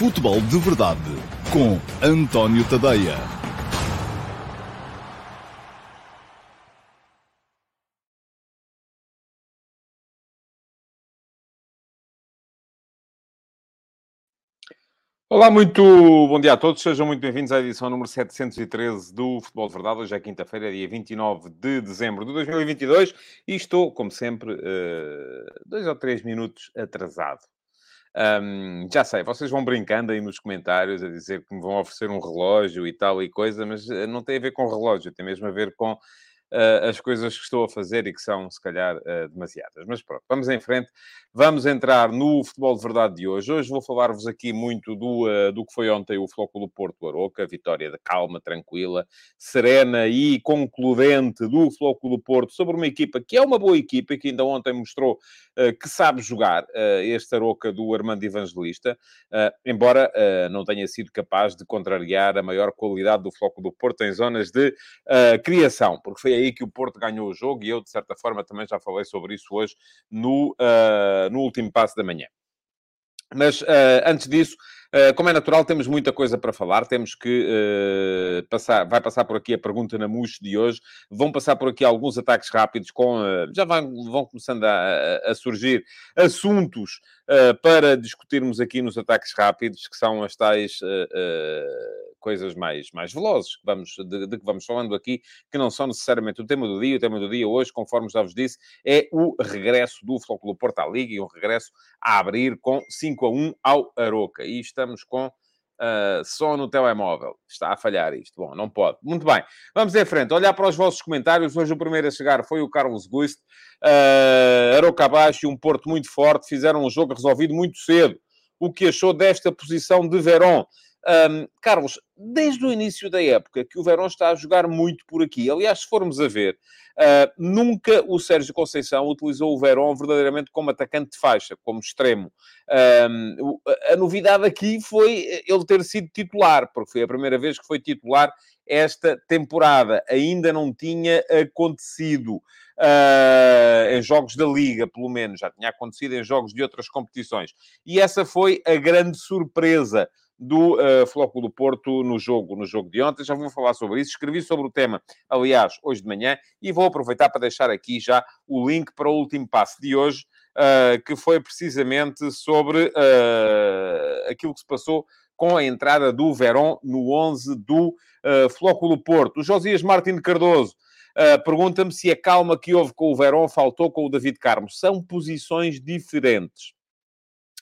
Futebol de Verdade com António Tadeia. Olá, muito bom dia a todos. Sejam muito bem-vindos à edição número 713 do Futebol de Verdade. Hoje é quinta-feira, dia 29 de dezembro de 2022 e estou, como sempre, uh, dois ou três minutos atrasado. Um, já sei, vocês vão brincando aí nos comentários a dizer que me vão oferecer um relógio e tal e coisa, mas eh, não tem a ver com relógio, tem mesmo a ver com uh, as coisas que estou a fazer e que são, se calhar, uh, demasiadas. Mas pronto, vamos em frente. Vamos entrar no futebol de verdade de hoje. Hoje vou falar-vos aqui muito do, uh, do que foi ontem o Flóculo Porto Aroca, vitória de calma, tranquila, serena e concludente do Flóculo Porto sobre uma equipa que é uma boa equipa e que ainda ontem mostrou que sabe jogar este Aroca do Armando Evangelista, embora não tenha sido capaz de contrariar a maior qualidade do Flóculo Porto em zonas de criação, porque foi aí que o Porto ganhou o jogo e eu, de certa forma, também já falei sobre isso hoje no no último passo da manhã. Mas uh, antes disso, uh, como é natural, temos muita coisa para falar. Temos que uh, passar, vai passar por aqui a pergunta na MUX de hoje. Vão passar por aqui alguns ataques rápidos com. já vão, vão começando a, a, surgir assuntos para discutirmos aqui nos ataques rápidos, que são as tais coisas mais, mais velozes que vamos, de, de, que vamos falando aqui, que não são necessariamente o tema do dia. O tema do dia hoje, conforme já vos disse, é o regresso do Flóculo Porto à Liga e um regresso a abrir com 5 a 1 ao Aroca. E estamos com Uh, só no telemóvel. Está a falhar isto. Bom, não pode. Muito bem. Vamos em frente. Olhar para os vossos comentários. Hoje o primeiro a chegar foi o Carlos Guist. Uh, Aroca abaixo e um Porto muito forte. Fizeram um jogo resolvido muito cedo. O que achou desta posição de Verón? Um, Carlos, desde o início da época que o Verón está a jogar muito por aqui, aliás, se formos a ver, uh, nunca o Sérgio Conceição utilizou o Verón verdadeiramente como atacante de faixa, como extremo. Um, a novidade aqui foi ele ter sido titular, porque foi a primeira vez que foi titular esta temporada. Ainda não tinha acontecido uh, em jogos da Liga, pelo menos, já tinha acontecido em jogos de outras competições. E essa foi a grande surpresa do uh, Flóculo Porto no jogo, no jogo de ontem. Já vou falar sobre isso. Escrevi sobre o tema, aliás, hoje de manhã, e vou aproveitar para deixar aqui já o link para o último passo de hoje, uh, que foi precisamente sobre uh, aquilo que se passou com a entrada do Verón no 11 do uh, Flóculo Porto. O Josias Martin Cardoso Uh, Pergunta-me se a calma que houve com o Verón faltou com o David Carmo. São posições diferentes.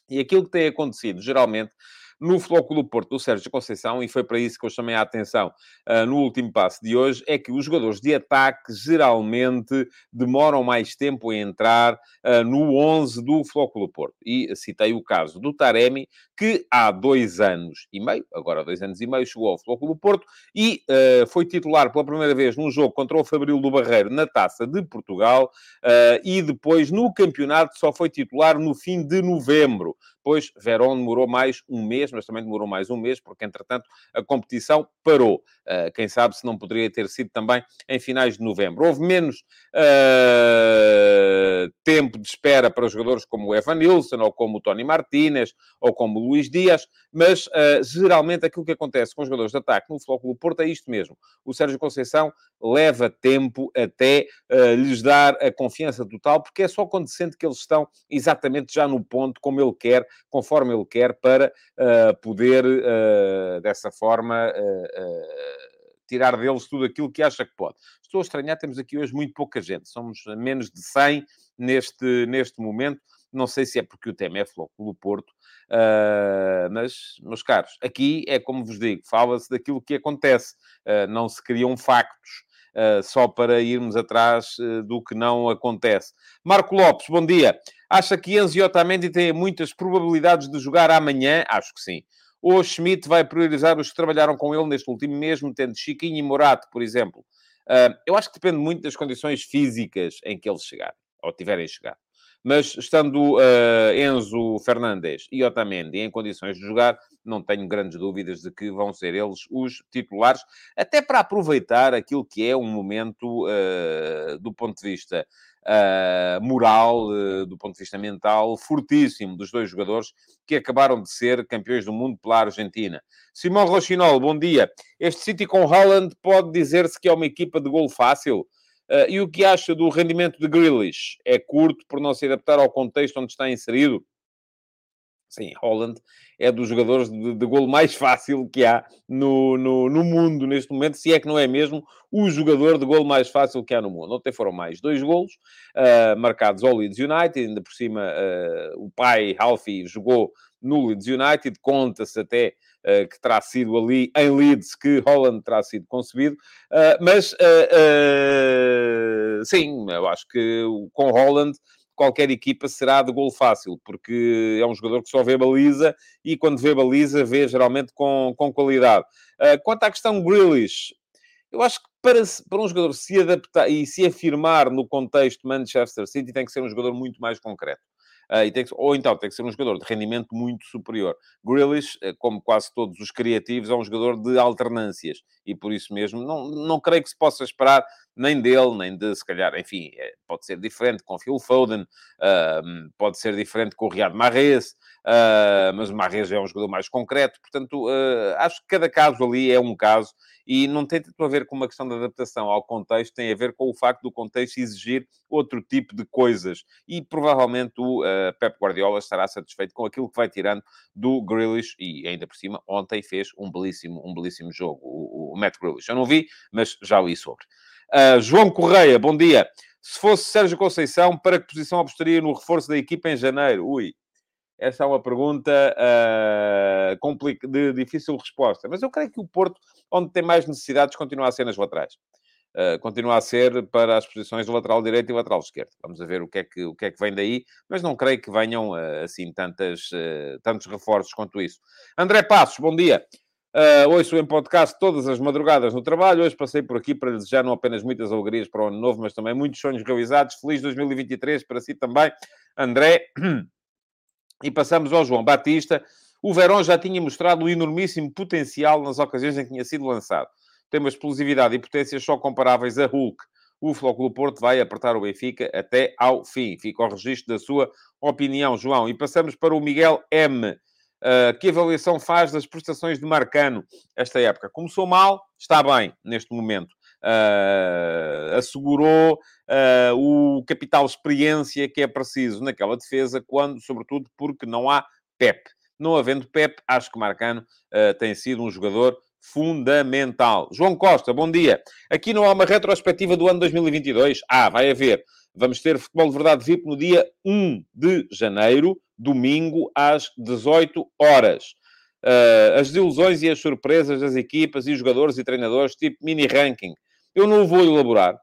E aquilo que tem acontecido, geralmente, no Flóculo Porto do Sérgio Conceição, e foi para isso que eu chamei a atenção uh, no último passo de hoje, é que os jogadores de ataque geralmente demoram mais tempo a entrar uh, no 11 do Flóculo Porto. E citei o caso do Taremi, que há dois anos e meio, agora dois anos e meio, chegou ao Flóculo Porto e uh, foi titular pela primeira vez num jogo contra o Fabril do Barreiro na Taça de Portugal e depois no campeonato só foi titular no fim de novembro. Depois, Verón demorou mais um mês, mas também demorou mais um mês, porque, entretanto, a competição parou. Uh, quem sabe se não poderia ter sido também em finais de novembro. Houve menos uh, tempo de espera para jogadores como o Evan Nilsson, ou como o Tony Martínez, ou como o Luís Dias, mas uh, geralmente aquilo que acontece com os jogadores de ataque no Flóculo Porto é isto mesmo. O Sérgio Conceição leva tempo até lhes dar a confiança total, porque é só quando sente que eles estão exatamente já no ponto como ele quer conforme ele quer, para uh, poder, uh, dessa forma, uh, tirar deles tudo aquilo que acha que pode. Estou a estranhar, temos aqui hoje muito pouca gente, somos menos de 100 neste, neste momento. Não sei se é porque o tema é Flóculo Porto, uh, mas, meus caros, aqui é como vos digo, fala-se daquilo que acontece, uh, não se criam factos. Uh, só para irmos atrás do que não acontece. Marco Lopes, bom dia. Acha que Enzo e Otamendi têm muitas probabilidades de jogar amanhã? Acho que sim. Ou Schmidt vai priorizar os que trabalharam com ele neste último mês, metendo Chiquinho e Morato, por exemplo. Uh, eu acho que depende muito das condições físicas em que eles chegarem, ou tiverem chegado. Mas estando uh, Enzo Fernandes e Otamendi em condições de jogar, não tenho grandes dúvidas de que vão ser eles os titulares, até para aproveitar aquilo que é um momento uh, do ponto de vista uh, moral, uh, do ponto de vista mental, fortíssimo dos dois jogadores que acabaram de ser campeões do mundo pela Argentina. Simão Rochinol, bom dia. Este City com Holland pode dizer-se que é uma equipa de gol fácil? Uh, e o que acha do rendimento de Grealish? É curto por não se adaptar ao contexto onde está inserido? Sim, Holland é dos jogadores de, de golo mais fácil que há no, no, no, mundo neste momento, se é que não é mesmo o jogador de golo mais fácil que há no mundo. Ontem foram mais dois golos uh, marcados ao Leeds United, ainda por cima uh, o pai, Alfie, jogou no Leeds United, conta-se até que terá sido ali em Leeds que Holland terá sido concebido, mas sim, eu acho que com Holland qualquer equipa será de gol fácil, porque é um jogador que só vê baliza e quando vê baliza vê geralmente com, com qualidade. Quanto à questão Grealish, eu acho que para, para um jogador se adaptar e se afirmar no contexto Manchester City tem que ser um jogador muito mais concreto. Uh, que, ou então tem que ser um jogador de rendimento muito superior. Grealish, eh, como quase todos os criativos, é um jogador de alternâncias e por isso mesmo não, não creio que se possa esperar nem dele, nem de, se calhar, enfim, é, pode ser diferente com Phil Foden, uh, pode ser diferente com o Riyad Mahrez, uh, mas o Mahrez é um jogador mais concreto, portanto, uh, acho que cada caso ali é um caso e não tem tanto a ver com uma questão de adaptação ao contexto, tem a ver com o facto do contexto exigir outro tipo de coisas e provavelmente o Pep Guardiola estará satisfeito com aquilo que vai tirando do Grealish e ainda por cima ontem fez um belíssimo, um belíssimo jogo, o, o Matt Grealish. Eu não vi, mas já li sobre. Uh, João Correia, bom dia. Se fosse Sérgio Conceição, para que posição apostaria no reforço da equipa em janeiro? Ui, essa é uma pergunta uh, de difícil resposta. Mas eu creio que o Porto, onde tem mais necessidades, continua a ser nas laterais. Uh, continua a ser para as posições de lateral direito e lateral esquerdo. Vamos ver o que é que, o que, é que vem daí, mas não creio que venham uh, assim tantas, tantos reforços quanto isso. André Passos, bom dia. Uh, ouço em podcast todas as madrugadas no trabalho. Hoje passei por aqui para desejar não apenas muitas alegrias para o ano novo, mas também muitos sonhos realizados. Feliz 2023 para si também, André. E passamos ao João Batista. O Verón já tinha mostrado um enormíssimo potencial nas ocasiões em que tinha sido lançado. Tem uma explosividade e potências só comparáveis a Hulk. O Flóculo Porto vai apertar o Benfica até ao fim. Fica o registro da sua opinião, João. E passamos para o Miguel M. Uh, que avaliação faz das prestações de Marcano esta época? Começou mal, está bem neste momento. Uh, assegurou uh, o capital experiência que é preciso naquela defesa, quando, sobretudo, porque não há Pep. Não havendo Pep, acho que Marcano tem sido um jogador fundamental. João Costa, bom dia. Aqui não há uma retrospectiva do ano 2022? Ah, vai haver. Vamos ter Futebol de Verdade VIP no dia 1 de janeiro, domingo, às 18 horas. Uh, as desilusões e as surpresas das equipas e jogadores e treinadores, tipo mini ranking. Eu não vou elaborar,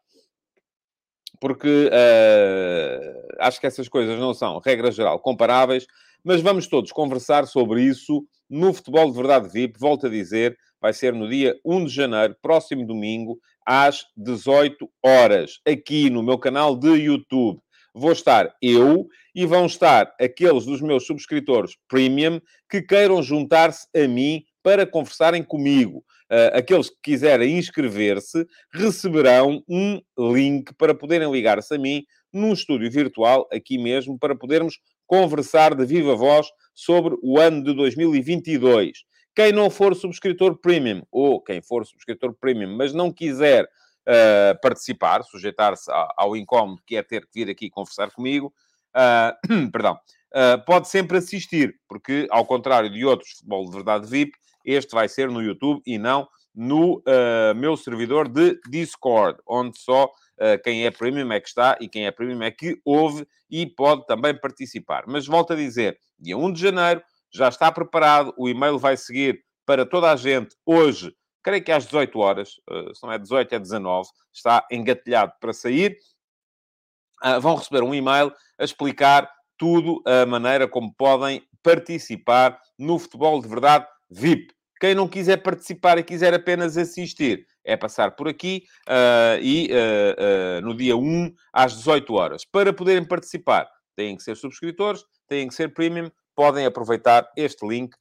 porque uh, acho que essas coisas não são, regra geral, comparáveis, mas vamos todos conversar sobre isso no Futebol de Verdade VIP. Volto a dizer, vai ser no dia 1 de janeiro, próximo domingo, às 18 horas, aqui no meu canal de YouTube. Vou estar eu e vão estar aqueles dos meus subscritores premium que queiram juntar-se a mim para conversarem comigo. Uh, aqueles que quiserem inscrever-se receberão um link para poderem ligar-se a mim num estúdio virtual, aqui mesmo, para podermos conversar de viva voz sobre o ano de 2022. Quem não for subscritor premium, ou quem for subscritor premium, mas não quiser uh, participar, sujeitar-se ao incómodo que é ter que vir aqui conversar comigo, uh, perdão, uh, pode sempre assistir, porque, ao contrário de outros futebol de verdade VIP, este vai ser no YouTube e não no meu servidor de Discord, onde só quem é premium é que está e quem é premium é que ouve e pode também participar. Mas volto a dizer, dia 1 de janeiro, já está preparado, o e-mail vai seguir para toda a gente hoje, creio que às 18 horas, eh, se não é 18, é 19, está engatilhado para sair. Ah, vão receber um e-mail a explicar tudo, a maneira como podem participar no futebol de verdade VIP. Quem não quiser participar e quiser apenas assistir, é passar por aqui uh, e uh, uh, no dia 1 às 18 horas. Para poderem participar, têm que ser subscritores, têm que ser premium, podem aproveitar este link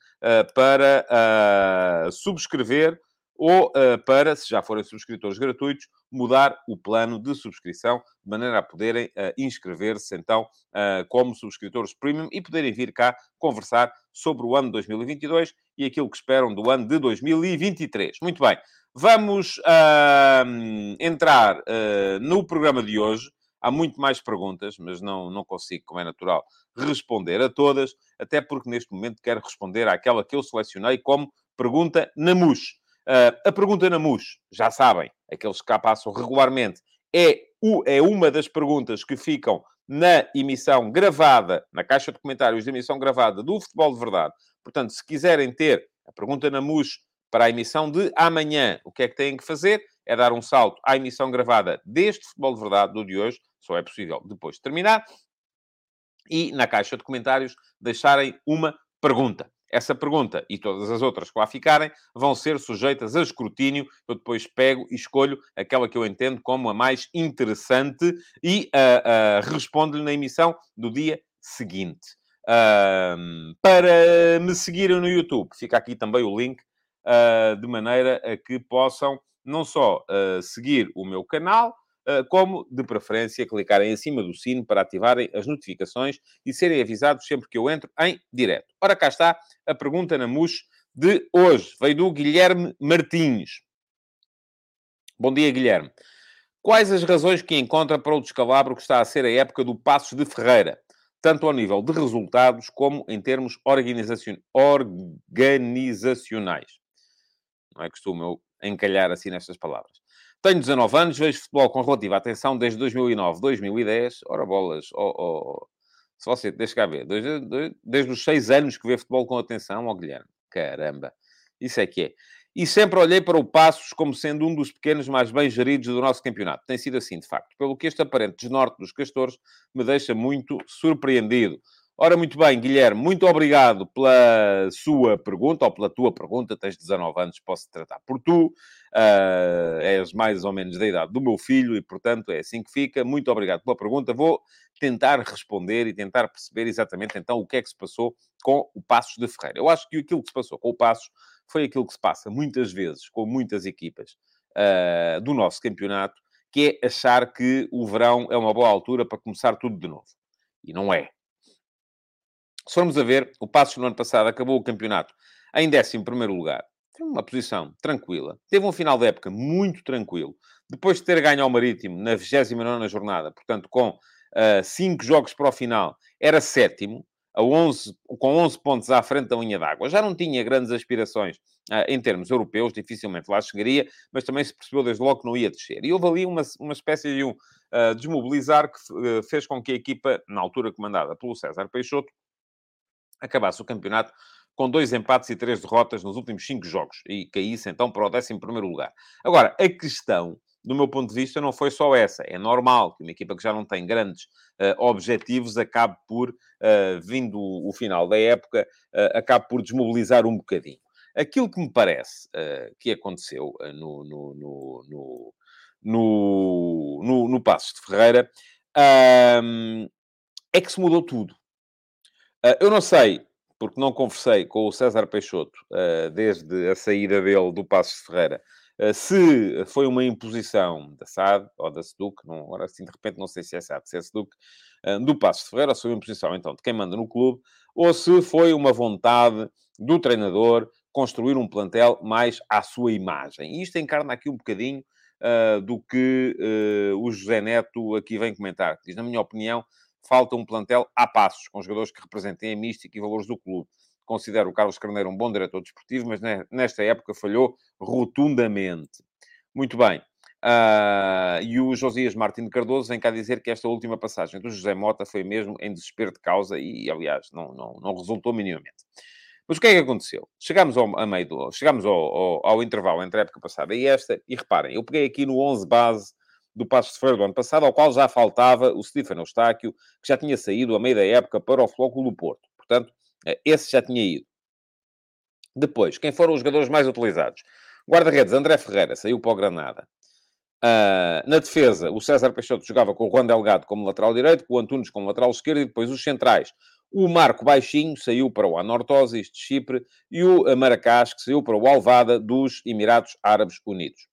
para subscrever ou uh, para, se já forem subscritores gratuitos, mudar o plano de subscrição, de maneira a poderem uh, inscrever-se, então, uh, como subscritores premium e poderem vir cá conversar sobre o ano de 2022 e aquilo que esperam do ano de 2023. Muito bem, vamos entrar no programa de hoje. Há muito mais perguntas, mas não, não consigo, como é natural, responder a todas, até porque neste momento quero responder àquela que eu selecionei como pergunta na MUS. Uh, a pergunta na MUS, já sabem, aqueles que cá passam regularmente, é, o, é uma das perguntas que ficam na emissão gravada, na caixa de comentários de emissão gravada do Futebol de Verdade. Portanto, se quiserem ter a pergunta na MUS para a emissão de amanhã, o que é que têm que fazer? É dar um salto à emissão gravada deste Futebol de Verdade, do de hoje, só é possível depois de terminar, e na caixa de comentários deixarem uma pergunta. Essa pergunta e todas as outras que lá ficarem vão ser sujeitas a escrutínio. Eu depois pego e escolho aquela que eu entendo como a mais interessante e uh, uh, respondo-lhe na emissão do dia seguinte. Uh, para me seguirem no YouTube, fica aqui também o link, de maneira a que possam não só seguir o meu canal, ah, como, de preferência, clicarem em cima do sino para ativarem as notificações e serem avisados sempre que eu entro em direto. Ora, cá está a pergunta na MUS de hoje. Veio do Guilherme Martins. Bom dia, Guilherme. Quais as razões que encontra para o descalabro que está a ser a época do Passos de Ferreira? Tanto ao nível de resultados como em termos organizacion... organizacionais. Não é costume eu encalhar assim nestas palavras. Tenho 19 anos, vejo futebol com relativa atenção desde 2009, 2010. Ora, bolas, oh, oh, se você, deixa cá ver, desde, desde os 6 anos que vê futebol com atenção, ó oh, Guilherme. Caramba, isso é que é. E sempre olhei para o Passos como sendo um dos pequenos mais bem geridos do nosso campeonato. Tem sido assim, de facto. Pelo que este aparente desnorte dos castores me deixa muito surpreendido. Ora, muito bem, Guilherme, muito obrigado pela sua pergunta, ou pela tua pergunta. Tens 19 anos, posso tratar por tu. Uh, és mais ou menos da idade do meu filho e, portanto, é assim que fica. Muito obrigado pela pergunta. Vou tentar responder e tentar perceber exatamente, então, o que é que se passou com o Passos de Ferreira. Eu acho que aquilo que se passou com o Passos foi aquilo que se passa muitas vezes com muitas equipas uh, do nosso campeonato, que é achar que o verão é uma boa altura para começar tudo de novo. E não é. Se formos a ver, o Passos no ano passado acabou o campeonato em 11 lugar. Uma posição tranquila. Teve um final de época muito tranquilo. Depois de ter ganho ao Marítimo na 29 jornada, portanto, com 5 uh, jogos para o final, era sétimo, a 11, com 11 pontos à frente da linha d'água. Já não tinha grandes aspirações uh, em termos europeus, dificilmente lá chegaria, mas também se percebeu desde logo que não ia descer. E houve ali uma, uma espécie de um uh, desmobilizar que fez com que a equipa, na altura comandada pelo César Peixoto, acabasse o campeonato com dois empates e três derrotas nos últimos cinco jogos e caísse então para o 11 primeiro lugar. Agora, a questão, do meu ponto de vista, não foi só essa. É normal que uma equipa que já não tem grandes uh, objetivos acabe por, uh, vindo o, final da época, uh, acabe por desmobilizar um bocadinho. Aquilo que me parece que aconteceu no, no, no, no, no, no, no Passos de Ferreira é que se mudou tudo. Uh, eu não sei, porque não conversei com o César Peixoto uh, desde a saída dele do Passos Ferreira, uh, se foi uma imposição da SAD ou da SEDUC, não, agora assim de repente não sei se é SAD, se é SEDUC, do Passos Ferreira, se foi uma imposição então de quem manda no clube, ou se foi uma vontade do treinador construir um plantel mais à sua imagem. E isto encarna aqui um bocadinho uh, do que uh, o José Neto aqui vem comentar. Diz, na minha opinião, falta um plantel a passos, com jogadores que representem a mística e valores do clube. Considero o Carlos Carneiro um bom diretor desportivo, mas nesta época falhou rotundamente. Muito bem. Uh, e o Josias Martins Cardoso vem cá dizer que esta última passagem do José Mota foi mesmo em desespero de causa e, aliás, não, não, não resultou minimamente. Mas o que é que aconteceu? Chegámos ao, a meio do, chegámos ao, ao, ao, intervalo entre a época passada e esta, e reparem, eu peguei aqui no 11 base do Passos de Ferreira do ano passado, ao qual já faltava o Stefano Eustáquio, que já tinha saído a meio da época para o Flóculo do Porto. Portanto, eh, esse já tinha ido. Depois, quem foram os jogadores mais utilizados? Guarda-redes, André Ferreira, saiu para o Granada. Uh, na defesa, o César Peixoto jogava com o Juan Delgado como lateral direito, com o Antunes como lateral esquerdo e depois os centrais. O Marco Baixinho saiu para o Anortosis de Chipre e o Maracás, que saiu para o Alvada dos Emirados Árabes Unidos.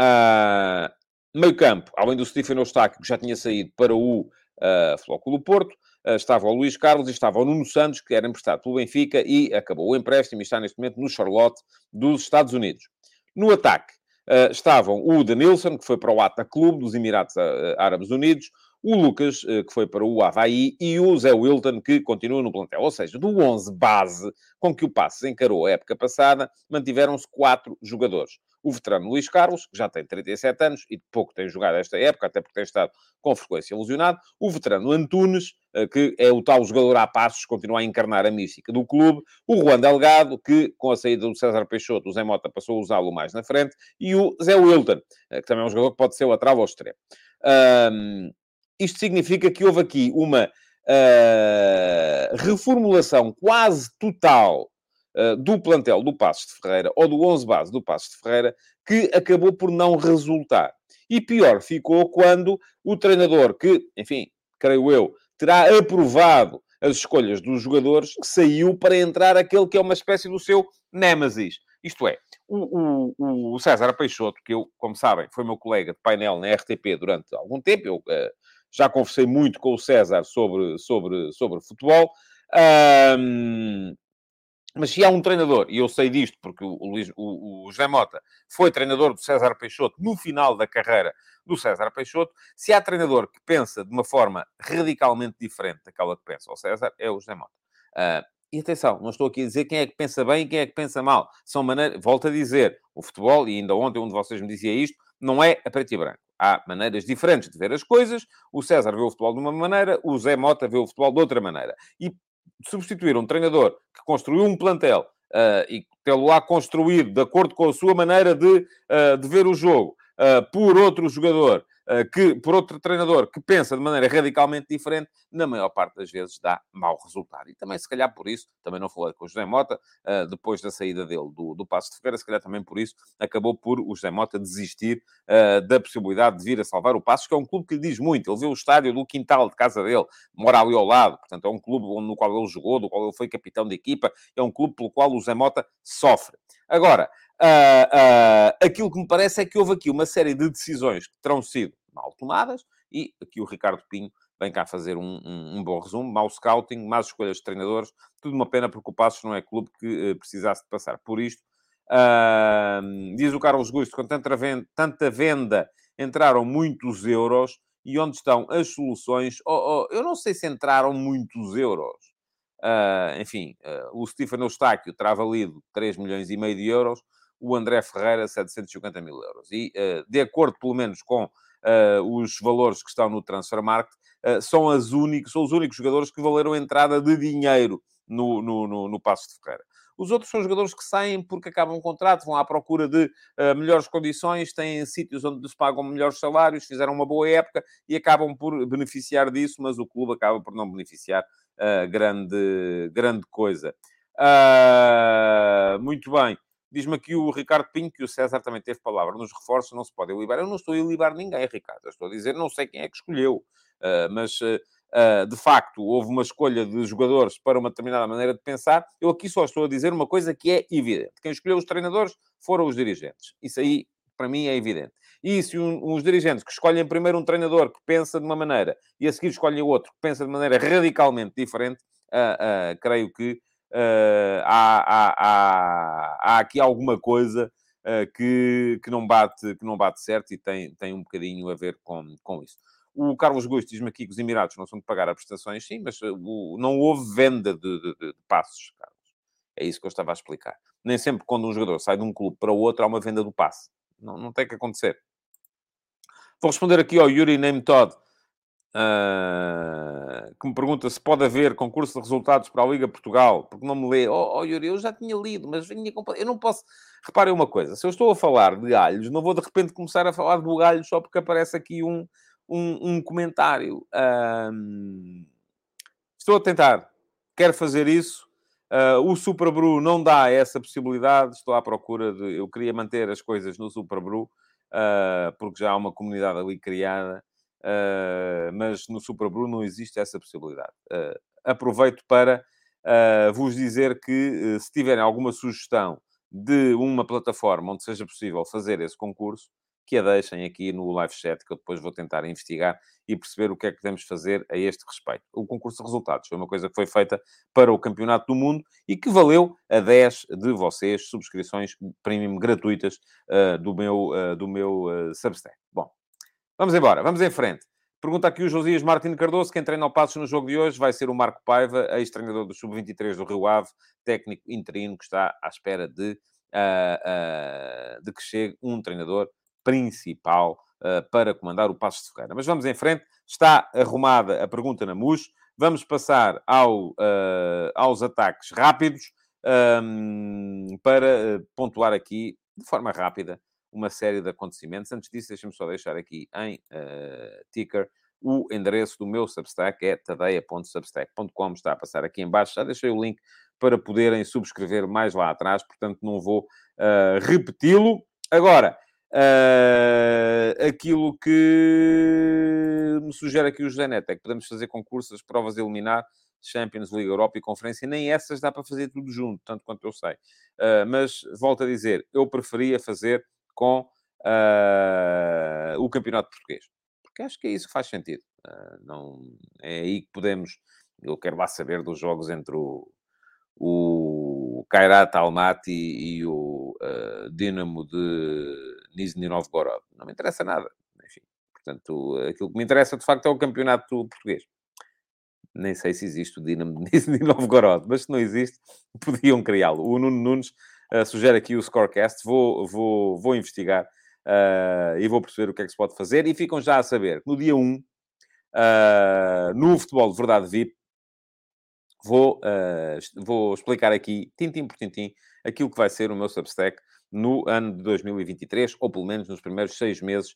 Uh, meio campo, além do Stephen Eustáquio, que já tinha saído para o uh, Flóculo Porto, uh, estava o Luís Carlos e estava o Nuno Santos, que era emprestado pelo Benfica e acabou o empréstimo e está neste momento no Charlotte dos Estados Unidos. No ataque, uh, estavam o Denilson, que foi para o Ata Clube dos Emirados Árabes Unidos, o Lucas, que foi para o Havaí, e o Zé Wilton, que continua no plantel. Ou seja, do 11 base com que o Passos encarou a época passada, mantiveram-se quatro jogadores o veterano Luís Carlos, que já tem 37 anos e pouco tem jogado esta época, até porque tem estado com frequência ilusionado, o veterano Antunes, eh, que é o tal jogador a passos, continua a encarnar a mística do clube, o Juan Delgado, que com a saída do César Peixoto, o Zé Mota passou a usá-lo mais na frente, e o Zé Wilton, eh, que também é um jogador que pode ser o atrás ou extremo. Um, isto significa que houve aqui uma uh, reformulação quase total uh, do plantel do Passos de Ferreira, ou do 11 base do Passos de Ferreira, que acabou por não resultar. E pior ficou quando o treinador, que, enfim, creio eu, terá aprovado as escolhas dos jogadores, saiu para entrar aquele que é uma espécie do seu némesis. Isto é, o, o, o, César Peixoto, que eu, como sabem, foi meu colega de painel na RTP durante algum tempo, eu uh, já conversei muito com o César sobre, sobre, sobre futebol. Mas se há um treinador, e eu sei disto porque o, Luís, o, o José Mota foi treinador do César Peixoto no final da carreira do César Peixoto, se há treinador que pensa de uma forma radicalmente diferente daquela que pensa o César, é o José Mota. Uh, e atenção, não estou aqui a dizer quem é que pensa bem e quem é que pensa mal. São maneiras, volto a dizer, o futebol, e ainda ontem um de vocês me dizia isto, não é a preto e branco. Há maneiras diferentes de ver as coisas. O César vê o futebol de uma maneira, o Zé Mota vê o futebol de outra maneira. E substituir um treinador que construiu um plantel uh, e tê-lo lá construído de acordo com a sua maneira de, uh, de ver o jogo uh, por outro jogador que, por outro treinador que pensa de maneira radicalmente diferente, na maior parte das vezes dá mau resultado. E também, se calhar, por isso, também não falei com o José Mota, eh, depois da saída dele do, do Passo de Ferreira, se calhar também por isso, acabou por o José Mota desistir eh, da possibilidade de vir a salvar o Passos, que é um clube que lhe diz muito. Ele vê o estádio do quintal de casa dele, mora ali ao lado, portanto, é um clube no qual ele jogou, do qual ele foi capitão de equipa, é um clube pelo qual o José Mota sofre. Agora, Uh, uh, aquilo que me parece é que houve aqui uma série de decisões que terão sido mal tomadas, e aqui o Ricardo Pinho vem cá fazer um, um, um bom resumo, mau scouting, más escolhas de treinadores, tudo uma pena porque o Passos não é clube que uh, precisasse de passar por isto. diz o Carlos Gusto, com tanta venda, tanta venda, entraram muitos euros, e onde estão as soluções? Oh, oh, eu não sei se entraram muitos euros. Enfim, o Stephen Eustáquio terá valido 3 milhões e meio de euros, o André Ferreira 750 mil euros. E, uh, de acordo, pelo menos, com os valores que estão no Transfer Market, são, as únicos, são os únicos jogadores que valeram entrada de dinheiro no, no, no, no Passo de Ferreira. Os outros são jogadores que saem porque acabam um contrato, vão à procura de uh, melhores condições, têm sítios onde se pagam melhores salários, fizeram uma boa época e acabam por beneficiar disso, mas o clube acaba por não beneficiar uh, grande, grande coisa. Uh, muito bem. Diz-me aqui o Ricardo Pinho que o César também teve palavra nos reforços, não se pode ilibar. Eu não estou a ilibar ninguém, Ricardo. Eu estou a dizer, não sei quem é que escolheu. Uh, mas uh, de facto houve uma escolha de jogadores para uma determinada maneira de pensar. Eu aqui só estou a dizer uma coisa que é evidente: quem escolheu os treinadores foram os dirigentes. Isso aí, para mim, é evidente. E se um, uns dirigentes que escolhem primeiro um treinador que pensa de uma maneira e a seguir escolhem outro que pensa de maneira radicalmente diferente, uh, uh, creio que uh, há, há, há, há, aqui alguma coisa que, que, não bate, que não bate certo e tem, tem um bocadinho a ver com, com isso. O Carlos Gosto diz-me aqui que os Emirados não são de pagar a prestações, sim, mas o, não houve venda de, de, de, passos, Carlos. É isso que eu estava a explicar. Nem sempre quando um jogador sai de um clube para o outro há uma venda do passe. Não, não tem que acontecer. Vou responder aqui ao Yuri Name Todd, uh, que me pergunta se pode haver concurso de resultados para a Liga Portugal, porque não me lê. Oh, oh Yuri, eu já tinha lido, mas eu não posso. Reparem uma coisa: se eu estou a falar de galhos, não vou de repente começar a falar de bugalhos só porque aparece aqui um, um, um comentário. Um, estou a tentar, quero fazer isso. Uh, o Super Bru não dá essa possibilidade. Estou à procura de. Eu queria manter as coisas no Super Bru. uh, porque já há uma comunidade ali criada, uh, mas no Super Blue não existe essa possibilidade. Uh, aproveito para vos dizer que se tiverem alguma sugestão de uma plataforma onde seja possível fazer esse concurso, que a deixem aqui no live chat, que eu depois vou tentar investigar e perceber o que é que podemos fazer a este respeito. O concurso de resultados foi uma coisa que foi feita para o Campeonato do Mundo e que valeu a 10 de vocês subscrições premium gratuitas uh, do meu, uh, do meu uh, Substack. Bom, vamos embora, vamos em frente. Pergunta aqui o Josias Martins Cardoso, quem treina o Passos no jogo de hoje vai ser o Marco Paiva, ex-treinador do Sub-23 do Rio Ave, técnico interino que está à espera de, de que chegue um treinador principal uh, para comandar o Passo de Ferreira. Mas vamos em frente. Está arrumada a pergunta na MUS. Vamos passar ao, uh, aos ataques rápidos um, para uh, pontuar aqui, de forma rápida, uma série de acontecimentos. Antes disso, deixem-me só deixar aqui em ticker o endereço do meu Substack é tadeia.substack.com, está a passar aqui em baixo. Já deixei o link para poderem subscrever mais lá atrás, portanto não vou uh, repeti-lo. Agora, Uh, aquilo que me sugere aqui o José Neto é que podemos fazer concursos, provas de eliminar, Champions League, Europa e Conferência, nem essas dá para fazer tudo junto, tanto quanto eu sei. Uh, mas, volto a dizer, eu preferia fazer com uh, o Campeonato Português. Porque acho que é isso que faz sentido. não, é aí que podemos... Eu quero lá saber dos jogos entre o, o Kairat Almaty e o uh, Dinamo de Nizhny Novgorod. Não me interessa nada. Enfim, portanto, aquilo que me interessa, de facto, é o campeonato português. Nem sei se existe o Dinamo de Nizhny Novgorod, mas se não existe, podiam criá-lo. O Nuno Nunes uh, sugere aqui o Scorecast. Vou, vou, vou investigar uh, e vou perceber o que é que se pode fazer. E ficam já a saber que no dia 1, uh, no Futebol de Verdade VIP, vou, vou explicar aqui, tintim por tintim, aquilo que vai ser o meu Substack no ano de 2023, ou pelo menos nos primeiros seis meses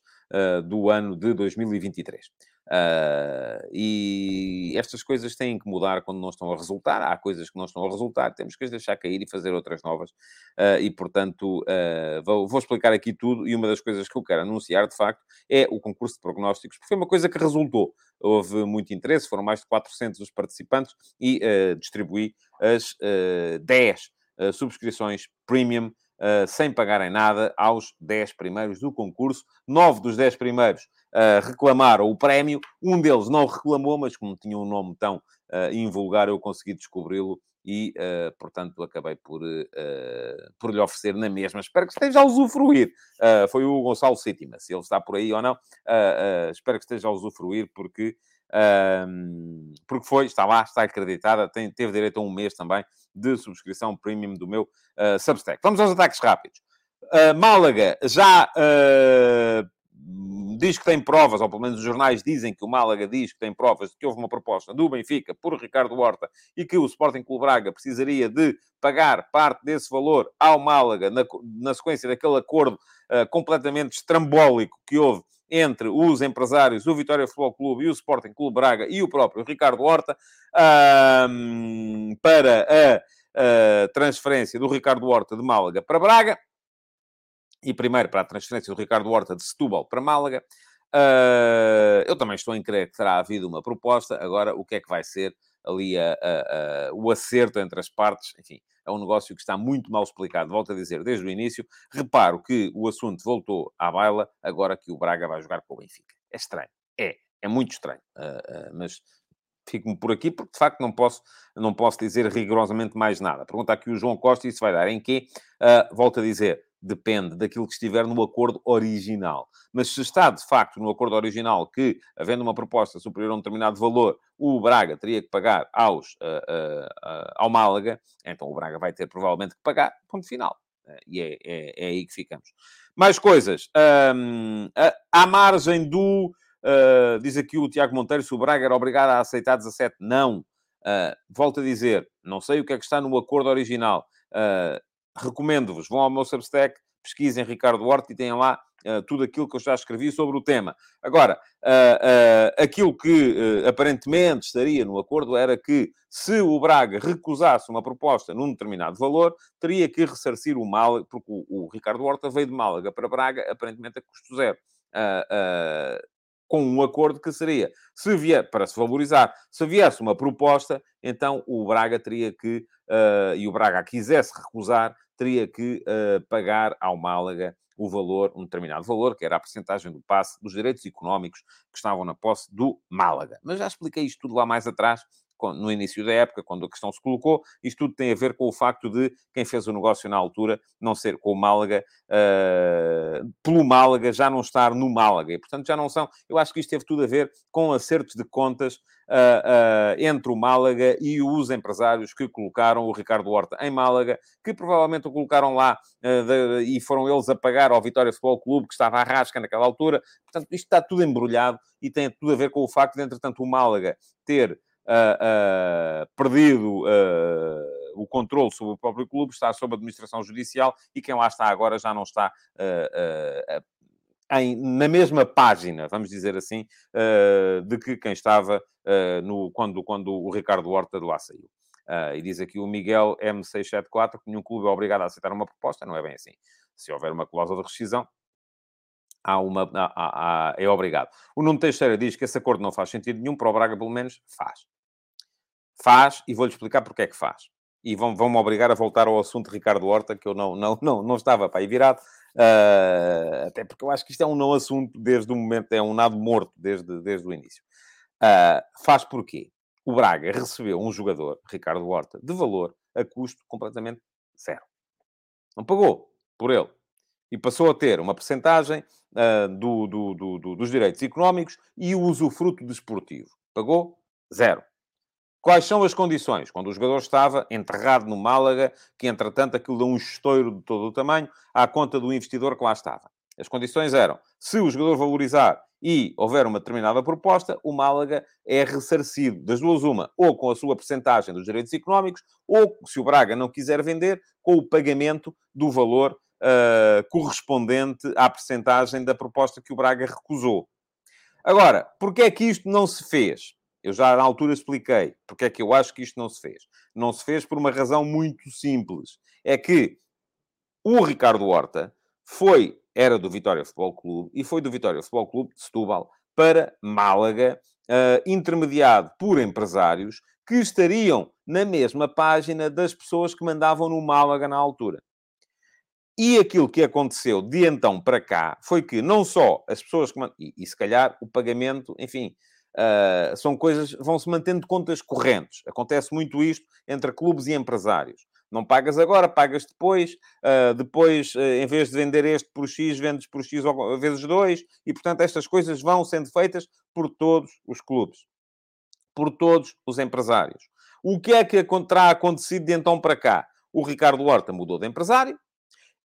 do ano de 2023. Uh, e estas coisas têm que mudar quando não estão a resultar. Há coisas que não estão a resultar, temos que as deixar cair e fazer outras novas. Uh, e, portanto, uh, vou, vou, explicar aqui tudo. E uma das coisas que eu quero anunciar, de facto, é o concurso de prognósticos, porque foi uma coisa que resultou. Houve muito interesse, foram mais de 400 os participantes e distribuí as uh, 10 subscrições premium sem pagarem nada aos 10 primeiros do concurso. Nove dos 10 primeiros reclamaram o prémio. Um deles não reclamou, mas como tinha um nome tão uh, invulgar, eu consegui descobri-lo e, uh, portanto, acabei por, uh, por lhe oferecer na mesma. Espero que esteja a usufruir. Uh, foi o Gonçalo Sétima, se ele está por aí ou não. espero que esteja a usufruir, porque, porque foi, está lá, está acreditada, tem, teve direito a um mês também de subscrição premium do meu Substack. Vamos aos ataques rápidos. Málaga já diz que tem provas, ou pelo menos os jornais dizem que o Málaga diz que tem provas de que houve uma proposta do Benfica por Ricardo Horta e que o Sporting Clube Braga precisaria de pagar parte desse valor ao Málaga na, na sequência daquele acordo uh, completamente estrambólico que houve entre os empresários, o Vitória Futebol Clube e o Sporting Clube Braga e o próprio Ricardo Horta uh, para a, a transferência do Ricardo Horta de Málaga para Braga e primeiro para a transferência do Ricardo Horta de Setúbal para Málaga. Uh, eu também estou em crer que terá havido uma proposta. Agora, o que é que vai ser ali a, a, a, o acerto entre as partes? Enfim, é um negócio que está muito mal explicado. Volto a dizer, desde o início. Reparo que o assunto voltou à baila agora que o Braga vai jogar com o Benfica. É estranho. É. É muito estranho. Uh, uh, mas fico-me por aqui porque, de facto, não posso, não posso dizer rigorosamente mais nada. Pergunta aqui o João Costa, isso vai dar em quê? volto a dizer, depende daquilo que estiver no acordo original. Mas se está, de facto, no acordo original que, havendo uma proposta superior a um determinado valor, o Braga teria que pagar aos, uh, uh, uh, ao Málaga, então o Braga vai ter provavelmente que pagar, ponto final. e é, é, é, aí que ficamos. Mais coisas. Um, à margem do... diz aqui o Tiago Monteiro, se o Braga era obrigado a aceitar 17. Não. volto a dizer, não sei o que é que está no acordo original. Uh, recomendo-vos, vão ao meu Substack, pesquisem Ricardo Horta e tenham lá uh, tudo aquilo que eu já escrevi sobre o tema. Agora, uh, aquilo que aparentemente estaria no acordo era que se o Braga recusasse uma proposta num determinado valor, teria que ressarcir o Málaga, porque o, o Ricardo Horta veio de Málaga para Braga, aparentemente a custo zero. Uh, uh, com um acordo que seria, se vier, para se valorizar, se viesse uma proposta, então o Braga teria que, uh, e o Braga quisesse recusar, teria que uh, pagar ao Málaga o valor, um determinado valor, que era a percentagem do passe dos direitos económicos que estavam na posse do Málaga. Mas já expliquei isto tudo lá mais atrás, no início da época, quando a questão se colocou, isto tudo tem a ver com o facto de quem fez o negócio na altura não ser com o Málaga, uh, pelo Málaga, já não estar no Málaga. E, portanto, já não são. Eu acho que isto teve tudo a ver com acertos de contas Uh, uh, entre o Málaga e os empresários que colocaram o Ricardo Horta em Málaga, que provavelmente o colocaram lá uh, de, e foram eles a pagar ao Vitória Futebol Clube, que estava à rasca naquela altura. Portanto, isto está tudo embrulhado e tem tudo a ver com o facto de, entretanto, o Málaga ter uh, perdido o controle sobre o próprio clube, está sob administração judicial e quem lá está agora já não está em, na mesma página, vamos dizer assim, uh, de que quem estava uh, no, quando, quando o Ricardo Horta de lá saiu. Uh, e diz aqui o Miguel M674 que nenhum clube é obrigado a aceitar uma proposta, não é bem assim. Se houver uma cláusula de rescisão, há uma, há, há, é obrigado. O Nuno Teixeira diz que esse acordo não faz sentido nenhum, para o Braga pelo menos faz. Faz, e vou-lhe explicar porque é que faz. E vão-me vão obrigar a voltar ao assunto de Ricardo Horta, que eu não, não, não, não estava para aí virado, uh, até porque eu acho que isto é um não assunto desde o momento, é um nado morto desde, desde o início. Uh, faz porquê? O Braga recebeu um jogador, Ricardo Horta, de valor a custo completamente zero. Não pagou por ele. E passou a ter uma percentagem uh, do, do, do, dos direitos económicos e o usufruto desportivo. Pagou zero. Quais são as condições? Quando o jogador estava enterrado no Málaga, que entretanto aquilo deu um estouro de todo o tamanho, à conta do investidor que lá estava. As condições eram, se o jogador valorizar e houver uma determinada proposta, o Málaga é ressarcido das duas uma, ou com a sua percentagem dos direitos económicos, ou, se o Braga não quiser vender, com o pagamento do valor uh, correspondente à percentagem da proposta que o Braga recusou. Agora, porquê é que isto não se fez? Eu já na altura expliquei porque é que eu acho que isto não se fez. Não se fez por uma razão muito simples. É que o Ricardo Horta foi, era do Vitória Futebol Clube e foi do Vitória Futebol Clube de Setúbal para Málaga, uh, intermediado por empresários que estariam na mesma página das pessoas que mandavam no Málaga na altura. E aquilo que aconteceu de então para cá foi que não só as pessoas que. E, e se calhar o pagamento, enfim, Uh, são coisas, vão-se mantendo contas correntes. Acontece muito isto entre clubes e empresários. Não pagas agora, pagas depois. Uh, depois, uh, em vez de vender este por X, vendes por X vezes 2. E, portanto, estas coisas vão sendo feitas por todos os clubes. Por todos os empresários. O que é que terá acontecido de então para cá? O Ricardo Horta mudou de empresário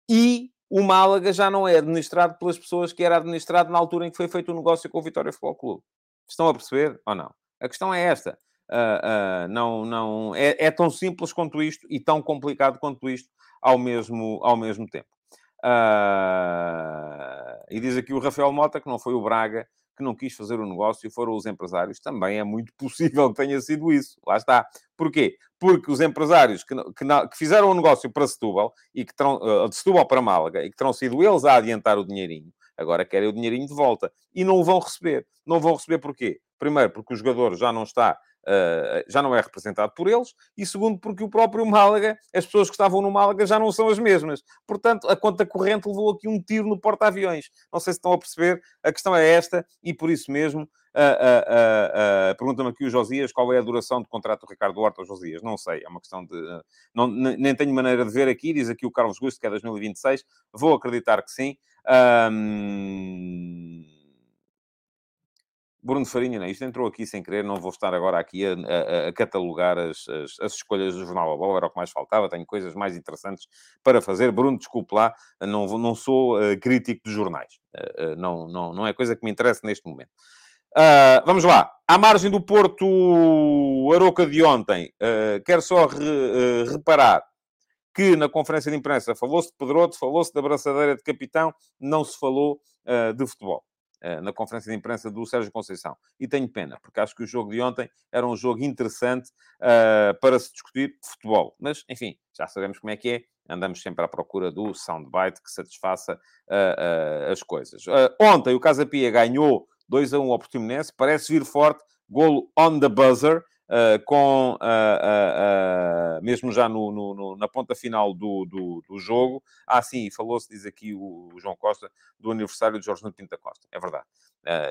e o Málaga já não é administrado pelas pessoas que era administrado na altura em que foi feito o negócio com o Vitória Futebol Clube. Estão a perceber ou não? A questão é esta. Uh, uh, não, não, é, é, tão simples quanto isto e tão complicado quanto isto ao mesmo, ao mesmo tempo. Uh, e diz aqui o Rafael Mota que não foi o Braga que não quis fazer o negócio, foram os empresários. Também é muito possível que tenha sido isso. Lá está. Porquê? Porque os empresários que, que, que fizeram o negócio para Setúbal, e que terão, de Setúbal para Málaga, e que terão sido eles a adiantar o dinheirinho, Agora querem o dinheirinho de volta. E não vão receber. Não vão receber porquê? Primeiro, porque o jogador já não está já não é representado por eles, e segundo, porque o próprio Málaga, as pessoas que estavam no Málaga já não são as mesmas. Portanto, a conta corrente levou aqui um tiro no porta-aviões. Não sei se estão a perceber, a questão é esta, e por isso mesmo, uh, uh, pergunta-me aqui o Josias qual é a duração do contrato do Ricardo Horta Josias. Não sei, é uma questão de. não, nem tenho maneira de ver aqui, diz aqui o Carlos Gusto, que é 2026. Vou acreditar que sim. Um... Bruno Farinha, não, isto entrou aqui sem querer, não vou estar agora aqui a, a, a catalogar as, as, as, escolhas do Jornal da Bola, era o que mais faltava, tenho coisas mais interessantes para fazer. Bruno, desculpe lá, não, não sou uh, crítico de jornais, uh, uh, não, não, não é coisa que me interessa neste momento. Ah, vamos lá, à margem do Porto Aroca de ontem, quero só re, reparar que na conferência de imprensa falou-se de Pedroto, falou-se da braçadeira de capitão, não se falou uh, de futebol. Uh, na conferência de imprensa do Sérgio Conceição. E tenho pena, porque acho que o jogo de ontem era um jogo interessante uh, para se discutir futebol. Mas, enfim, já sabemos como é que é. Andamos sempre à procura do soundbite que satisfaça as coisas. ontem o Casa Pia ganhou 2 a 1 ao Portimonense, parece vir forte, golo on the buzzer. Uh, com uh, uh, mesmo já no, no, no, na ponta final do, do, do jogo. Ah, sim, falou-se, diz aqui o, o, João Costa, do aniversário de Jorge Nuno da Costa, é verdade.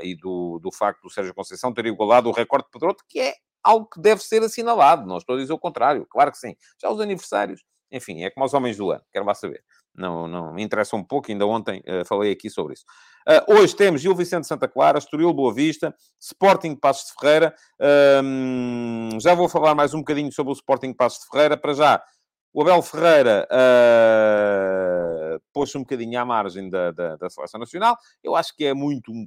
e do, do facto do Sérgio Conceição ter igualado o recorde de Pedroto, que é algo que deve ser assinalado, não estou a dizer o contrário, claro que sim. Já os aniversários, enfim, é como os homens do ano, quero lá saber. Não, não me interessa um pouco, ainda ontem uh, falei aqui sobre isso. Uh, hoje temos Gil Vicente Santa Clara, Estoril Boa Vista, Sporting Passos de Ferreira. Uh, já vou falar mais um bocadinho sobre o Sporting Passos de Ferreira. Para já, o Abel Ferreira uh, pôs-se um bocadinho à margem da, da, da, Seleção Nacional. Eu acho que é muito... Um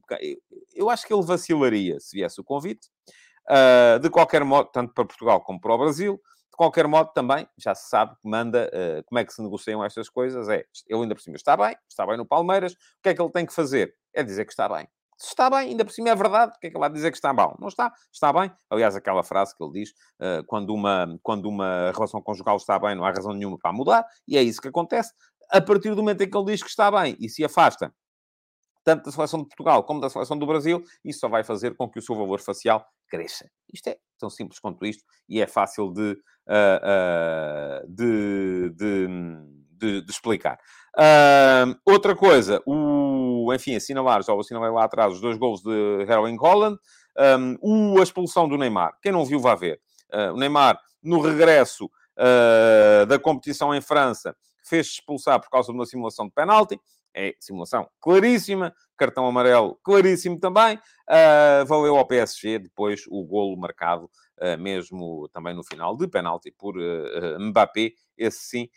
eu acho que ele vacilaria se viesse o convite. Uh, de qualquer modo, tanto para Portugal como para o Brasil. De qualquer modo, também, já se sabe que manda, uh, como é que se negociam estas coisas, é, ele ainda por cima está bem, está bem no Palmeiras, o que é que ele tem que fazer? É dizer que está bem. Se está bem, ainda por cima é verdade, o que é que ele vai dizer que está mal? Não está, está bem. Aliás, aquela frase que ele diz, uh, quando, uma, quando uma relação conjugal está bem, não há razão nenhuma para mudar, e é isso que acontece. A partir do momento em que ele diz que está bem e se afasta tanto da seleção de Portugal como da seleção do Brasil, isso só vai fazer com que o seu valor facial cresça. Isto é tão simples quanto isto e é fácil de, uh, uh, de, de, de, de, explicar. Uh, outra coisa, o, enfim, assinalar, já o assinalei lá atrás, os dois gols de Erling Holland, um, a expulsão do Neymar. Quem não viu, vai ver. o Neymar, no regresso da competição em França, fez-se expulsar por causa de uma simulação de penalti é simulação claríssima, cartão amarelo claríssimo também. Uh, valeu ao PSG depois o golo marcado, uh, mesmo também no final, de penalti por uh, Mbappé, esse sim,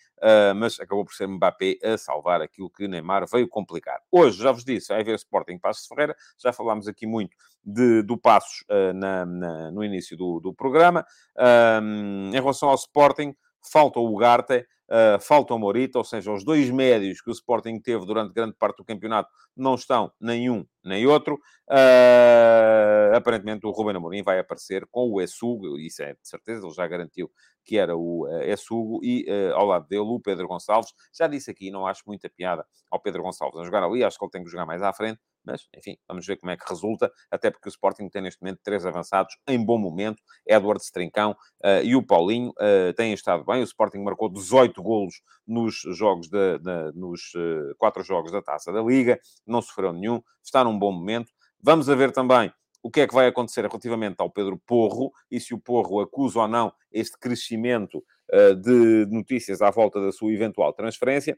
mas acabou por ser Mbappé a salvar aquilo que Neymar veio complicar. Hoje, já vos disse, vai haver Sporting Passos Ferreira, já falámos aqui muito de, do Passos na, na, no início do, do programa. em relação ao Sporting, falta o Ugarte, Uh, falta o Morita, ou seja, os dois médios que o Sporting teve durante grande parte do campeonato não estão nenhum nem outro. Uh, aparentemente o Ruben Amorim vai aparecer com o Essugo, isso é de certeza, ele já garantiu que era o uh, Essugo, e uh, ao lado dele o Pedro Gonçalves. Já disse aqui, não acho muita piada ao Pedro Gonçalves a jogar ali, acho que ele tem que jogar mais à frente, mas, enfim, vamos ver como é que resulta, até porque o Sporting tem neste momento três avançados em bom momento, Edward Strincão uh, e o Paulinho uh, têm estado bem, o Sporting marcou 18 golos nos jogos, de, de nos uh, quatro jogos da Taça da Liga, não sofreu nenhum, está num bom momento. Vamos a ver também o que é que vai acontecer relativamente ao Pedro Porro e se o Porro acusa ou não este crescimento de notícias à volta da sua eventual transferência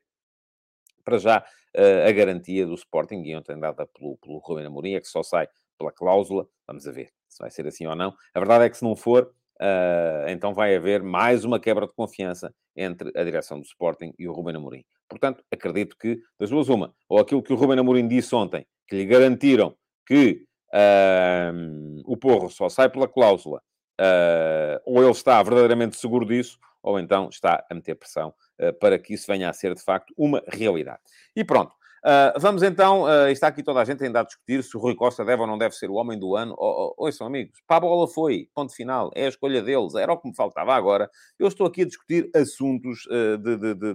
para já, uh, a garantia do Sporting, e ontem dada pelo, pelo Rubem Amorim, é que só sai pela cláusula. Vamos a ver se vai ser assim ou não. A verdade é que se não for, uh, então vai haver mais uma quebra de confiança entre a direção do Sporting e o Rubem Amorim. Portanto, acredito que, das duas uma, ou aquilo que o Rubem Amorim disse ontem, que lhe garantiram que uh, o Porro só sai pela cláusula, uh, ou ele está verdadeiramente seguro disso, ou então está a meter pressão para que isso venha a ser, de facto, uma realidade. E pronto. Uh, vamos então, uh, está aqui toda a gente ainda a discutir se o Rui Costa deve ou não deve ser o homem do ano. Oh, oh, ouçam, amigos, para a bola foi, ponto final, é a escolha deles, era o que me faltava agora. Eu estou aqui a discutir assuntos de, de, de,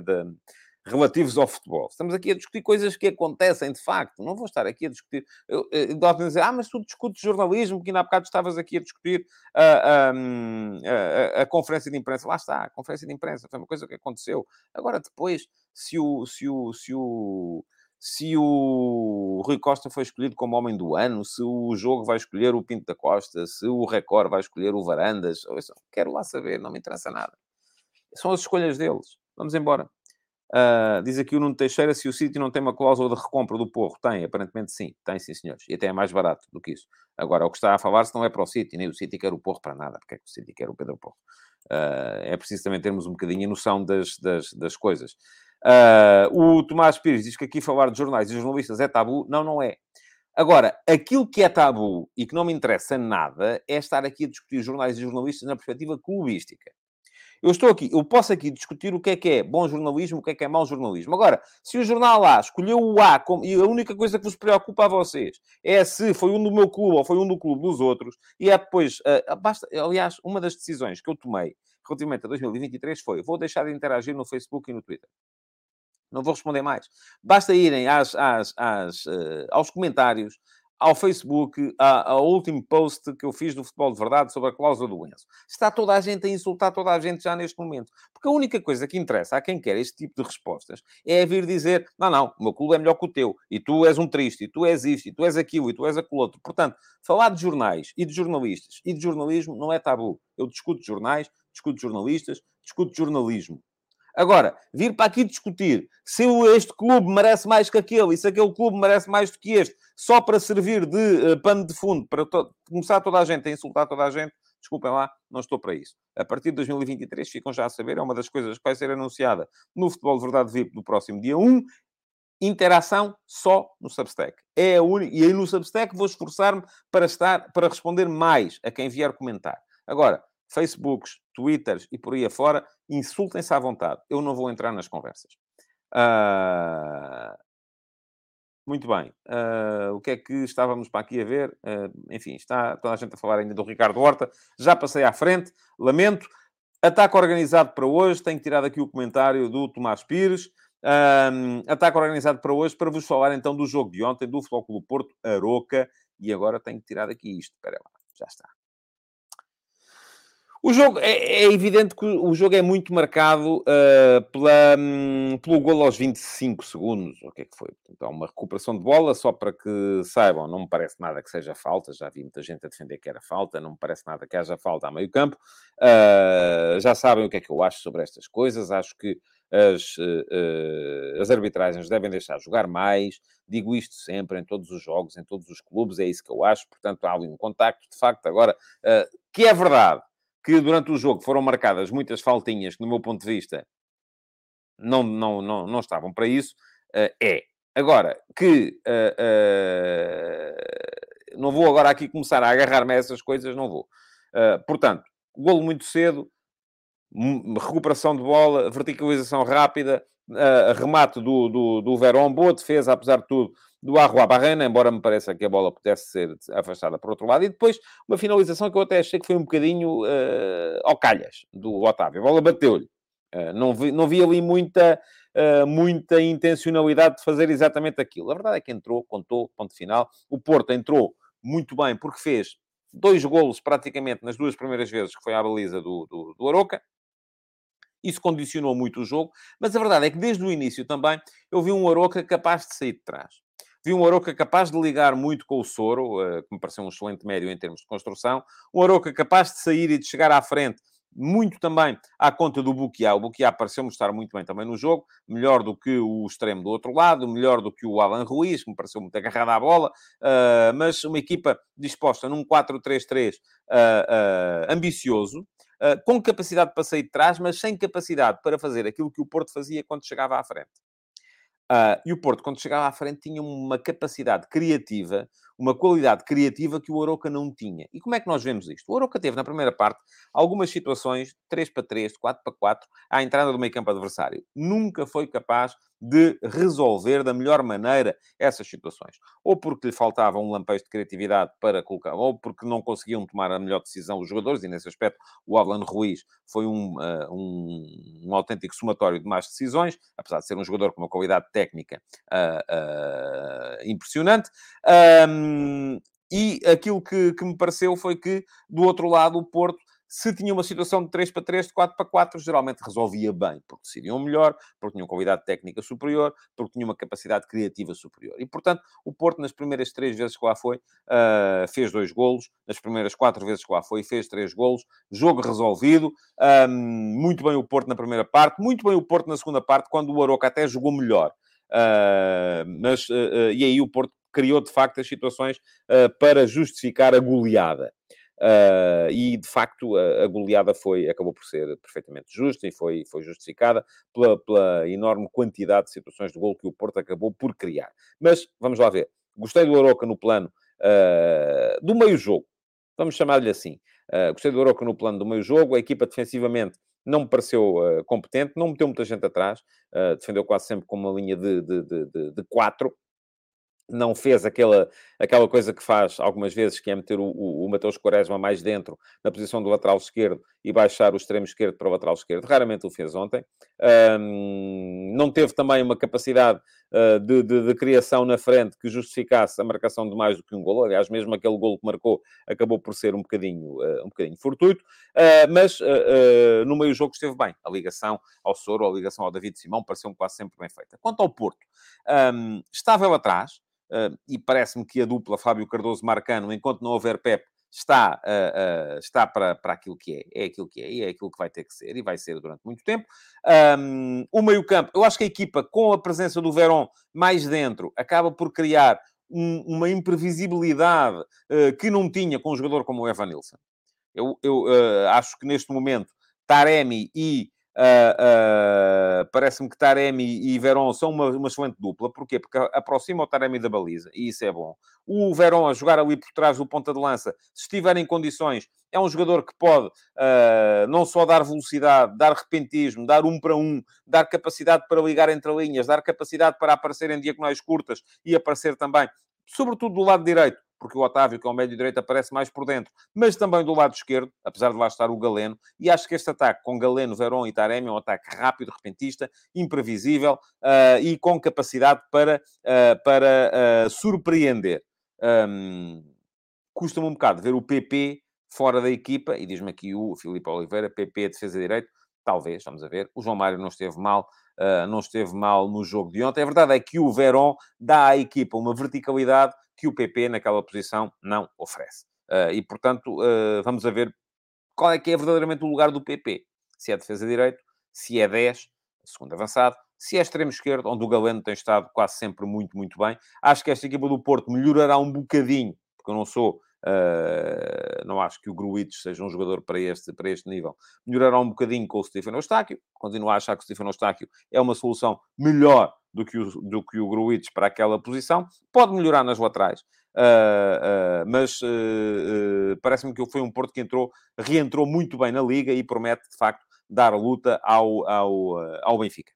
de relativos ao futebol. Estamos aqui a discutir coisas que acontecem de facto. Não vou estar aqui a discutir. Eu, eu, eu dizer, ah, mas tu discutes jornalismo, que ainda há bocado estavas aqui a discutir a, a, a, a, conferência de imprensa. Lá está, a conferência de imprensa foi uma coisa que aconteceu. Agora, depois, se o. Se o, se o se o Rui Costa foi escolhido como homem do ano, se o jogo vai escolher o Pinto da Costa, se o Record vai escolher o Varandas, quero lá saber, não me interessa nada. São as escolhas deles. Vamos embora. Uh, diz aqui o Nuno Teixeira se o City não tem uma cláusula de recompra do Porro. Tem, aparentemente sim. Tem, sim, senhores. E até é mais barato do que isso. Agora, o que está a falar-se não é para o City, nem o City quer o Porro para nada. Porque é que o City quer o Pedro Porro? Uh, é preciso também termos um bocadinho a noção das, das, das coisas. Uh, o Tomás Pires diz que aqui falar de jornais e jornalistas é tabu. Não, não é. Agora, aquilo que é tabu e que não me interessa nada é estar aqui a discutir jornais e jornalistas na perspectiva clubística. Eu estou aqui, eu posso aqui discutir o que é que é bom jornalismo, o que é que é mau jornalismo. Agora, se o jornal A escolheu o A como, e a única coisa que vos preocupa a vocês é se foi um do meu clube ou foi um do clube dos outros, e é depois, uh, basta, aliás, uma das decisões que eu tomei relativamente a 2023 foi, vou deixar de interagir no Facebook e no Twitter. Não vou responder mais. Basta irem às, às, às, uh, aos comentários, ao Facebook, ao último post que eu fiz do Futebol de Verdade sobre a cláusula do Enzo. Está toda a gente a insultar toda a gente já neste momento. Porque a única coisa que interessa a quem quer este tipo de respostas é vir dizer: não, não, o meu clube é melhor que o teu, e tu és um triste, e tu és isto, e tu és aquilo, e tu és aquilo outro. Portanto, falar de jornais e de jornalistas e de jornalismo não é tabu. Eu discuto jornais, discuto jornalistas, discuto jornalismo. Agora, vir para aqui discutir se este clube merece mais que aquele e se aquele clube merece mais do que este, só para servir de uh, pano de fundo, para to começar toda a gente a insultar toda a gente, desculpem lá, não estou para isso. A partir de 2023, ficam já a saber, é uma das coisas que vai ser anunciada no Futebol Verdade VIP do próximo dia 1, interação só no Substack. É a. E aí no Substack vou esforçar-me para estar, para responder mais a quem vier comentar. Agora, Facebooks, Twitters e por aí afora, insultem-se à vontade. Eu não vou entrar nas conversas. Uh... Muito bem. Uh, o que é que estávamos para aqui a ver? Uh, enfim, está toda a gente a falar ainda do Ricardo Horta. Já passei à frente, lamento. Ataque organizado para hoje. Tenho tirado aqui o comentário do Tomás Pires. Ataque organizado para hoje, para vos falar então do jogo de ontem, do Futebol Clube Porto, Aroca. E agora tenho que tirar aqui isto. Espera lá, já está. O jogo, é, é, evidente que o jogo é muito marcado uh, pela, um, pelo golo aos 25 segundos, o que é que foi? Há uma recuperação de bola, só para que saibam, não me parece nada que seja falta, já vi muita gente a defender que era falta, não me parece nada que haja falta a meio campo. Uh, já sabem o que é que eu acho sobre estas coisas, acho que as, uh, as arbitragens devem deixar jogar mais, digo isto sempre em todos os jogos, em todos os clubes, é isso que eu acho, portanto há ali um contacto, de facto, agora, que é verdade, que durante o jogo foram marcadas muitas faltinhas que, no meu ponto de vista, não, não, não, não estavam para isso, uh, é. Agora, que uh, uh, não vou agora aqui começar a agarrar-me a essas coisas, não vou. portanto, golo muito cedo, recuperação de bola, verticalização rápida, remate do, do, do Verón, boa defesa, apesar de tudo, do Arroa Barrena, embora me pareça que a bola pudesse ser afastada por outro lado. E depois uma finalização que eu até achei que foi um bocadinho uh, ao calhas, do Otávio. A bola bateu-lhe. Uh, não, vi, não vi ali muita, uh, muita intencionalidade de fazer exatamente aquilo. A verdade é que entrou, contou, ponto final. O Porto entrou muito bem porque fez dois golos praticamente nas duas primeiras vezes que foi à baliza do, do, do Aroca. Isso condicionou muito o jogo, mas a verdade é que desde o início também eu vi um Aroca capaz de sair de trás. Vi um Aroca capaz de ligar muito com o Soro, eh, que me pareceu um excelente médio em termos de construção. Um Aroca capaz de sair e de chegar à frente muito também à conta do Buquiá. O Buquiá pareceu-me estar muito bem também no jogo, melhor do que o extremo do outro lado, melhor do que o Alan Ruiz, que me pareceu muito agarrado à bola, uh, mas uma equipa disposta num 4-3-3 uh, uh, ambicioso, com capacidade para sair de trás, mas sem capacidade para fazer aquilo que o Porto fazia quando chegava à frente. Uh, e o Porto, quando chegava à frente, tinha uma capacidade criativa, uma qualidade criativa que o Oroca não tinha. E como é que nós vemos isto? O Oroca teve, na primeira parte, algumas situações, 3 para 3, 4 para 4, à entrada do meio campo adversário. Nunca foi capaz de resolver da melhor maneira essas situações. Ou porque lhe faltava um lampejo de criatividade para colocar, ou porque não conseguiam tomar a melhor decisão os jogadores, e nesse aspecto o Alan Ruiz foi um, uh, um, um, autêntico somatório de más decisões, apesar de ser um jogador com uma qualidade técnica uh, uh, impressionante. Um, e aquilo que, que me pareceu foi que, do outro lado, o Porto se tinha uma situação de 3 para 3, de 4 para 4, geralmente resolvia bem, porque decidiam melhor, porque tinham qualidade técnica superior, porque tinham uma capacidade criativa superior. E, portanto, o Porto, nas primeiras três vezes que lá foi, uh, fez dois golos, nas primeiras quatro vezes que lá foi, fez três golos, jogo resolvido, um, muito bem o Porto na primeira parte, muito bem o Porto na segunda parte, quando o Aroca até jogou melhor. Uh, mas, uh, e aí o Porto criou, de facto, as situações para justificar a goleada. Uh, e de facto a, a, goleada foi, acabou por ser perfeitamente justa e foi, foi justificada pela, pela, enorme quantidade de situações de gol que o Porto acabou por criar. Mas vamos lá ver. Gostei do Aroca no plano uh, do meio-jogo, vamos chamar-lhe assim. Uh, gostei do Aroca no plano do meio-jogo, a equipa defensivamente não me pareceu competente, não meteu muita gente atrás, defendeu quase sempre com uma linha de, de, de, de, de quatro, não fez aquela, aquela coisa que faz algumas vezes, que é meter o, o, o Mateus Quaresma mais dentro, na posição do lateral esquerdo, e baixar o extremo esquerdo para o lateral esquerdo. Raramente o fez ontem. Um, não teve também uma capacidade uh, de, de, de, criação na frente que justificasse a marcação de mais do que um golo. Aliás, mesmo aquele golo que marcou acabou por ser um bocadinho, uh, um bocadinho fortuito. Uh, mas no meio jogo esteve bem. A ligação ao Soro, a ligação ao David Simão, pareceu-me quase sempre bem feita. Quanto ao Porto, um, estava ele atrás, e parece-me que a dupla Fábio Cardoso-Marcano, enquanto não houver Pep, está, uh, uh, está para, para aquilo que é. É aquilo que é e é aquilo que vai ter que ser e vai ser durante muito tempo. Um, o meio-campo, eu acho que a equipa, com a presença do Verón mais dentro, acaba por criar um, uma imprevisibilidade que não tinha com um jogador como o Evan Nilsson. Eu, eu acho que neste momento Taremi e Uh, uh, Parece-me que Taremi e Verón são uma, uma excelente dupla. Porquê? Porque aproxima o Taremi da baliza, e isso é bom. O Verón a jogar ali por trás do ponta de lança, se estiver em condições, é um jogador que pode uh, não só dar velocidade, dar repentismo, dar um para um, dar capacidade para ligar entre linhas, dar capacidade para aparecer em diagonais curtas e aparecer também, sobretudo do lado direito, porque o Otávio, que é o médio direito, aparece mais por dentro, mas também do lado esquerdo, apesar de lá estar o Galeno, e acho que este ataque com Galeno, Verón e Taremi é um ataque rápido, repentista, imprevisível uh, e com capacidade para, uh, para uh, surpreender. Um, Custa-me um bocado ver o PP fora da equipa, e diz-me aqui o Filipe Oliveira, PP defesa direito, talvez, vamos a ver. O João Mário não esteve mal, não esteve mal no jogo de ontem. A verdade é que o Verón dá à equipa uma verticalidade que o PP naquela posição não oferece. Uh, e, portanto, uh, vamos a ver qual é que é verdadeiramente o lugar do PP. Se é defesa direito, se é 10, segundo avançado, se é extremo esquerdo, onde o Galeno tem estado quase sempre muito, muito bem. Acho que esta equipa do Porto melhorará um bocadinho, porque eu não sou Uh, não acho que o Gruitch seja um jogador para este, para este nível. Melhorará um bocadinho com o Stefano Eustáquio. Continuo a achar que o Stefano Eustáquio é uma solução melhor do que o, do que o Gruitch para aquela posição. Pode melhorar nas laterais. Uh, uh, mas parece-me que foi um Porto que entrou, reentrou muito bem na Liga e promete, de facto, dar luta ao, ao, ao Benfica.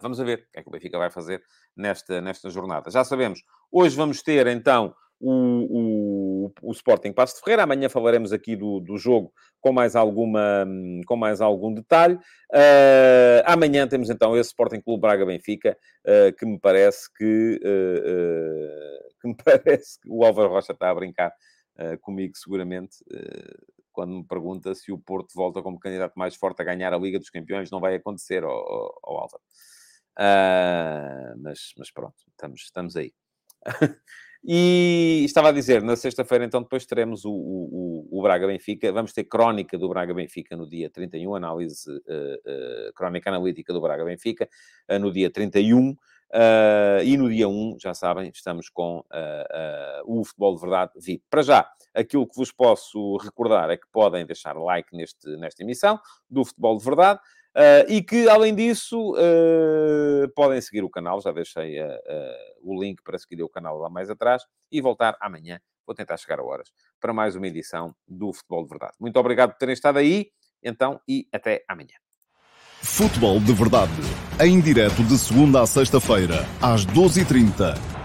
vamos ver o que é que o Benfica vai fazer nesta, nesta jornada. Já sabemos, hoje vamos ter então o, o, o Sporting Passo de Ferreira. Amanhã falaremos aqui do, do jogo com mais, alguma, com mais algum detalhe. Uh, amanhã temos então esse Sporting Clube Braga-Benfica, uh, que me parece que, uh, que me parece que o Álvaro Rocha está a brincar comigo, seguramente, quando me pergunta se o Porto volta como candidato mais forte a ganhar a Liga dos Campeões. Não vai acontecer, ao, Álvaro. mas, mas pronto, estamos, estamos aí. E estava a dizer, na sexta-feira, então, depois teremos o, o, o Braga-Benfica. Vamos ter crónica do Braga-Benfica no dia 31, análise, uh, uh, crónica analítica do Braga-Benfica uh, no dia 31. e no dia 1, já sabem, estamos com o Futebol de Verdade VIP. Para já, aquilo que vos posso recordar é que podem deixar like neste, nesta emissão do Futebol de Verdade. Uh, e que, além disso, uh, podem seguir o canal. Já deixei uh, o link para seguir o canal lá mais atrás e voltar amanhã. Vou tentar chegar a horas para mais uma edição do Futebol de Verdade. Muito obrigado por terem estado aí, então, e até amanhã. Futebol de Verdade, em direto de segunda a sexta-feira, às 12h30